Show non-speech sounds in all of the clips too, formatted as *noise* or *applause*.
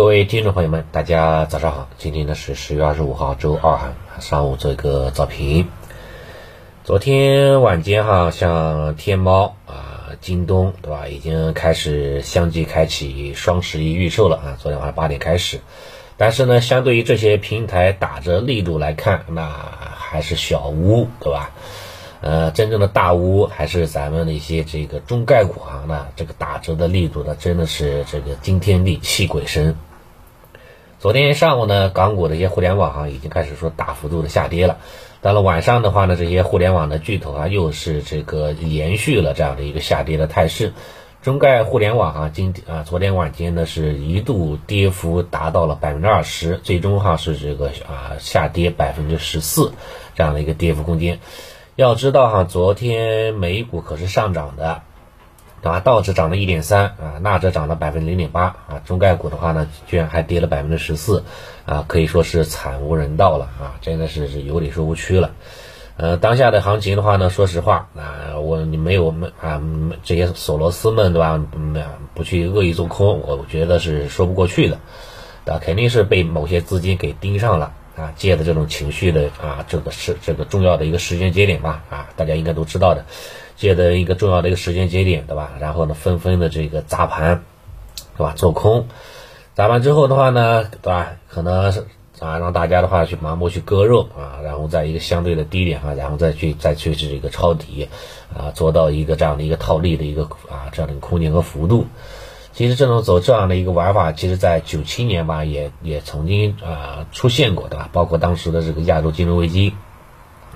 各位听众朋友们，大家早上好。今天呢是十月二十五号，周二哈，上午做一个早评。昨天晚间哈，像天猫啊、京东对吧，已经开始相继开启双十一预售了啊。昨天晚上八点开始，但是呢，相对于这些平台打折力度来看，那还是小巫对吧？呃，真正的大巫还是咱们的一些这个中概股啊，那这个打折的力度呢，真的是这个惊天地泣鬼神。昨天上午呢，港股的一些互联网啊已经开始说大幅度的下跌了。到了晚上的话呢，这些互联网的巨头啊，又是这个延续了这样的一个下跌的态势。中概互联网啊今啊昨天晚间呢是一度跌幅达到了百分之二十，最终哈是这个啊下跌百分之十四这样的一个跌幅空间。要知道哈，昨天美股可是上涨的。对吧？道指涨了一点三啊，纳指涨了百分之零点八啊，中概股的话呢，居然还跌了百分之十四啊，可以说是惨无人道了啊，真的是是有理说不屈了。呃，当下的行情的话呢，说实话啊，我你没有们啊这些索罗斯们对吧？嗯，不去恶意做空，我觉得是说不过去的，啊，肯定是被某些资金给盯上了啊，借的这种情绪的啊，这个是这个重要的一个时间节点吧啊，大家应该都知道的。借的一个重要的一个时间节点，对吧？然后呢，纷纷的这个砸盘，对吧？做空，砸完之后的话呢，对吧？可能是啊，让大家的话去盲目去割肉啊，然后在一个相对的低点啊，然后再去再去这个抄底啊，做到一个这样的一个套利的一个啊这样的一个空间和幅度。其实这种走这样的一个玩法，其实在九七年吧，也也曾经啊出现过，对吧？包括当时的这个亚洲金融危机。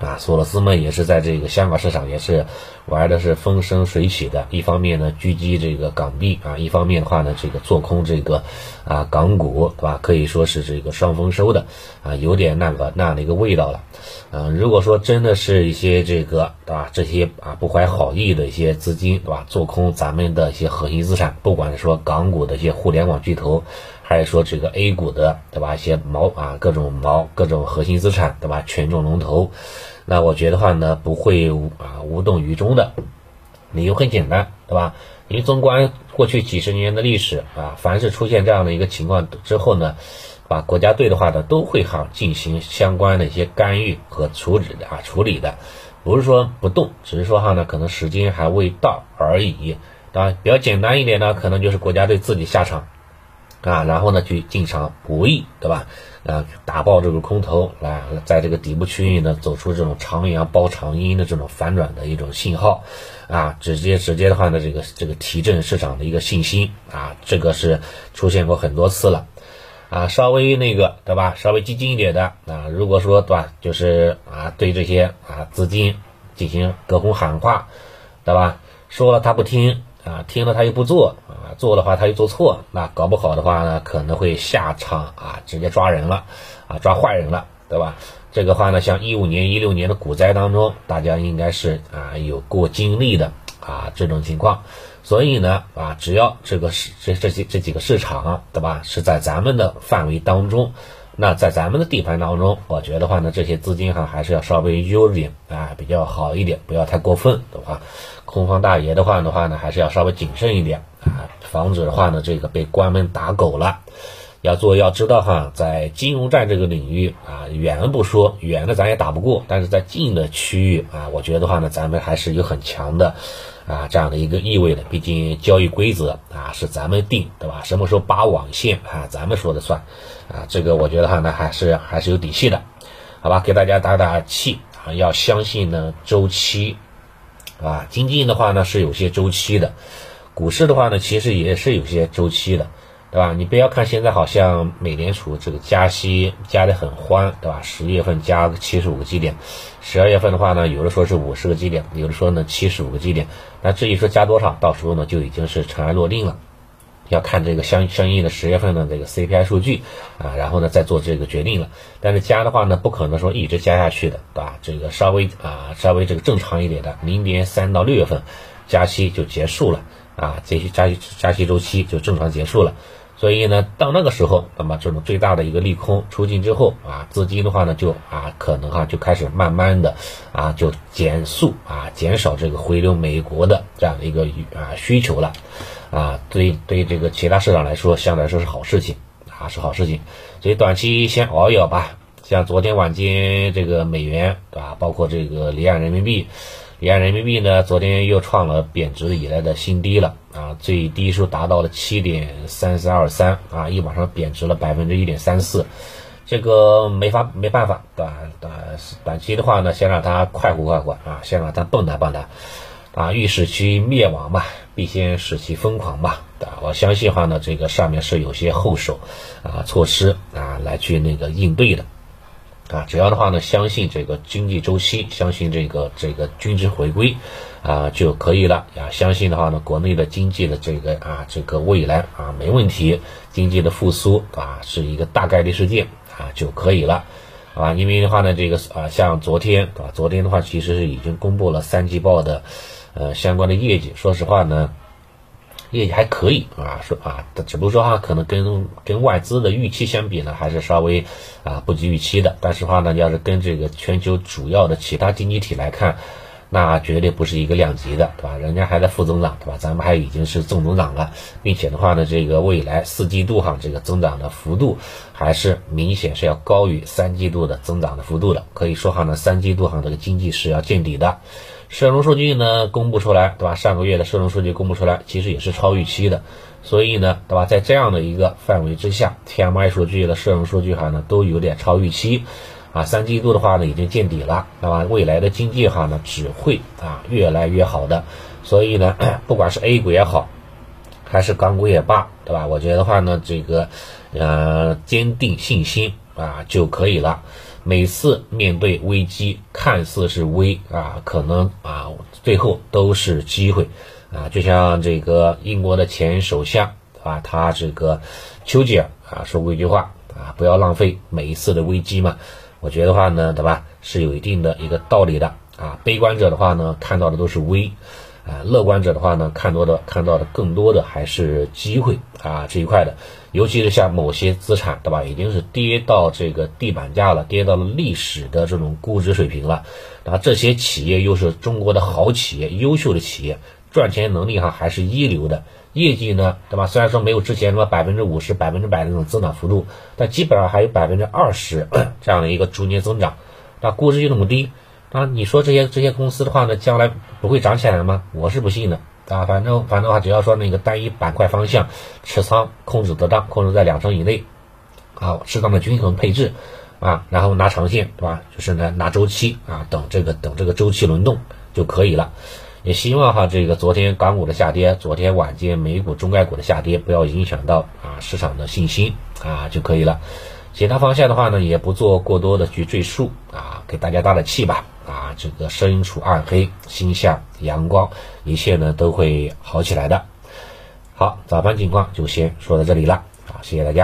啊，索罗斯们也是在这个香港市场也是玩的是风生水起的。一方面呢，狙击这个港币啊；一方面的话呢，这个做空这个啊港股，对吧？可以说是这个双丰收的啊，有点那个那样的一个味道了。嗯，如果说真的是一些这个对吧，这些啊不怀好意的一些资金，对吧？做空咱们的一些核心资产，不管是说港股的一些互联网巨头。还是说这个 A 股的对吧？一些毛啊，各种毛，各种核心资产对吧？权重龙头，那我觉得话呢，不会啊无动于衷的。理由很简单，对吧？因为纵观过去几十年的历史啊，凡是出现这样的一个情况之后呢，啊，国家队的话呢，都会哈进行相关的一些干预和处理的啊处理的，不是说不动，只是说哈呢，可能时间还未到而已。啊，比较简单一点呢，可能就是国家队自己下场。啊，然后呢，去进场博弈，对吧？啊，打爆这个空头，来，在这个底部区域呢，走出这种长阳包长阴的这种反转的一种信号，啊，直接直接的话呢，这个这个提振市场的一个信心，啊，这个是出现过很多次了，啊，稍微那个，对吧？稍微激进一点的，啊，如果说对吧，就是啊，对这些啊资金进行隔空喊话，对吧？说了他不听。啊，听了他又不做啊，做的话他又做错，那搞不好的话呢，可能会下场啊，直接抓人了，啊，抓坏人了，对吧？这个话呢，像一五年、一六年的股灾当中，大家应该是啊有过经历的啊这种情况，所以呢啊，只要这个市这这几这几个市场，对吧，是在咱们的范围当中。那在咱们的地盘当中，我觉得话呢，这些资金哈还是要稍微悠着点啊，比较好一点，不要太过分的话，空方大爷的话的话呢，还是要稍微谨慎一点啊，防止的话呢，这个被关门打狗了。要做要知道哈，在金融战这个领域啊，远不说，远的咱也打不过，但是在近的区域啊，我觉得话呢，咱们还是有很强的啊这样的一个意味的。毕竟交易规则啊是咱们定，对吧？什么时候拔网线啊，咱们说的算啊。这个我觉得哈，呢还是还是有底气的，好吧？给大家打打气啊，要相信呢周期啊，经济的话呢是有些周期的，股市的话呢其实也是有些周期的。对吧？你不要看现在好像美联储这个加息加的很欢，对吧？十月份加七十五个基点，十二月份的话呢，有的说是五十个基点，有的说呢七十五个基点。那至于说加多少，到时候呢就已经是尘埃落定了，要看这个相相应的十月份的这个 CPI 数据啊，然后呢再做这个决定了。但是加的话呢，不可能说一直加下去的，对吧？这个稍微啊稍微这个正常一点的，明年三到六月份加息就结束了啊，这些加息加息周期就正常结束了。所以呢，到那个时候，那么这种最大的一个利空出尽之后啊，资金的话呢，就啊可能哈就开始慢慢的啊就减速啊减少这个回流美国的这样的一个啊需求了，啊对对这个其他市场来说相对来说是好事情啊是好事情，所以短期先熬一熬吧。像昨天晚间这个美元对吧，包括这个离岸人民币，离岸人民币呢昨天又创了贬值以来的新低了啊，最低数达到了七点三三二三啊，一晚上贬值了百分之一点三四，这个没法没办法短？短短期的话呢，先让它快活快活啊，先让它蹦跶蹦跶。啊，欲使其灭亡嘛，必先使其疯狂嘛。啊，我相信话呢，这个上面是有些后手啊措施啊来去那个应对的。啊，只要的话呢，相信这个经济周期，相信这个这个均值回归啊就可以了。啊，相信的话呢，国内的经济的这个啊这个未来啊没问题，经济的复苏啊是一个大概率事件啊就可以了。啊，因为的话呢，这个啊像昨天啊，昨天的话其实是已经公布了三季报的。呃，相关的业绩，说实话呢，业绩还可以啊，说啊，只不过说哈，可能跟跟外资的预期相比呢，还是稍微啊不及预期的。但是话呢，要是跟这个全球主要的其他经济体来看，那绝对不是一个量级的，对吧？人家还在负增长，对吧？咱们还已经是正增长了，并且的话呢，这个未来四季度哈，这个增长的幅度还是明显是要高于三季度的增长的幅度的。可以说哈呢，三季度哈这个经济是要见底的。社融数据呢公布出来，对吧？上个月的社融数据公布出来，其实也是超预期的。所以呢，对吧？在这样的一个范围之下，TMI 数据的社融数据哈呢都有点超预期，啊，三季度的话呢已经见底了，那么未来的经济哈呢只会啊越来越好的。所以呢，*coughs* 不管是 A 股也好，还是港股也罢，对吧？我觉得话呢，这个呃坚定信心啊就可以了。每次面对危机，看似是危啊，可能啊，最后都是机会啊。就像这个英国的前首相啊，他这个丘吉尔啊说过一句话啊，不要浪费每一次的危机嘛。我觉得话呢，对吧，是有一定的一个道理的啊。悲观者的话呢，看到的都是危。啊，乐观者的话呢，看多的看到的更多的还是机会啊这一块的，尤其是像某些资产，对吧，已经是跌到这个地板价了，跌到了历史的这种估值水平了，那，这些企业又是中国的好企业、优秀的企业，赚钱能力哈还是一流的，业绩呢，对吧？虽然说没有之前什么百分之五十、百分之百的那种增长幅度，但基本上还有百分之二十 *coughs* 这样的一个逐年增长，那估值就那么低。啊，你说这些这些公司的话呢，将来不会涨起来吗？我是不信的啊。反正反正的话，只要说那个单一板块方向持仓控制得当，控制在两成以内，啊，适当的均衡配置，啊，然后拿长线，对吧？就是呢拿周期啊，等这个等这个周期轮动就可以了。也希望哈，这个昨天港股的下跌，昨天晚间美股中概股的下跌，不要影响到啊市场的信心啊就可以了。其他方向的话呢，也不做过多的去赘述啊，给大家打打气吧。啊，这个身处暗黑，心向阳光，一切呢都会好起来的。好，早盘情况就先说到这里了，好，谢谢大家。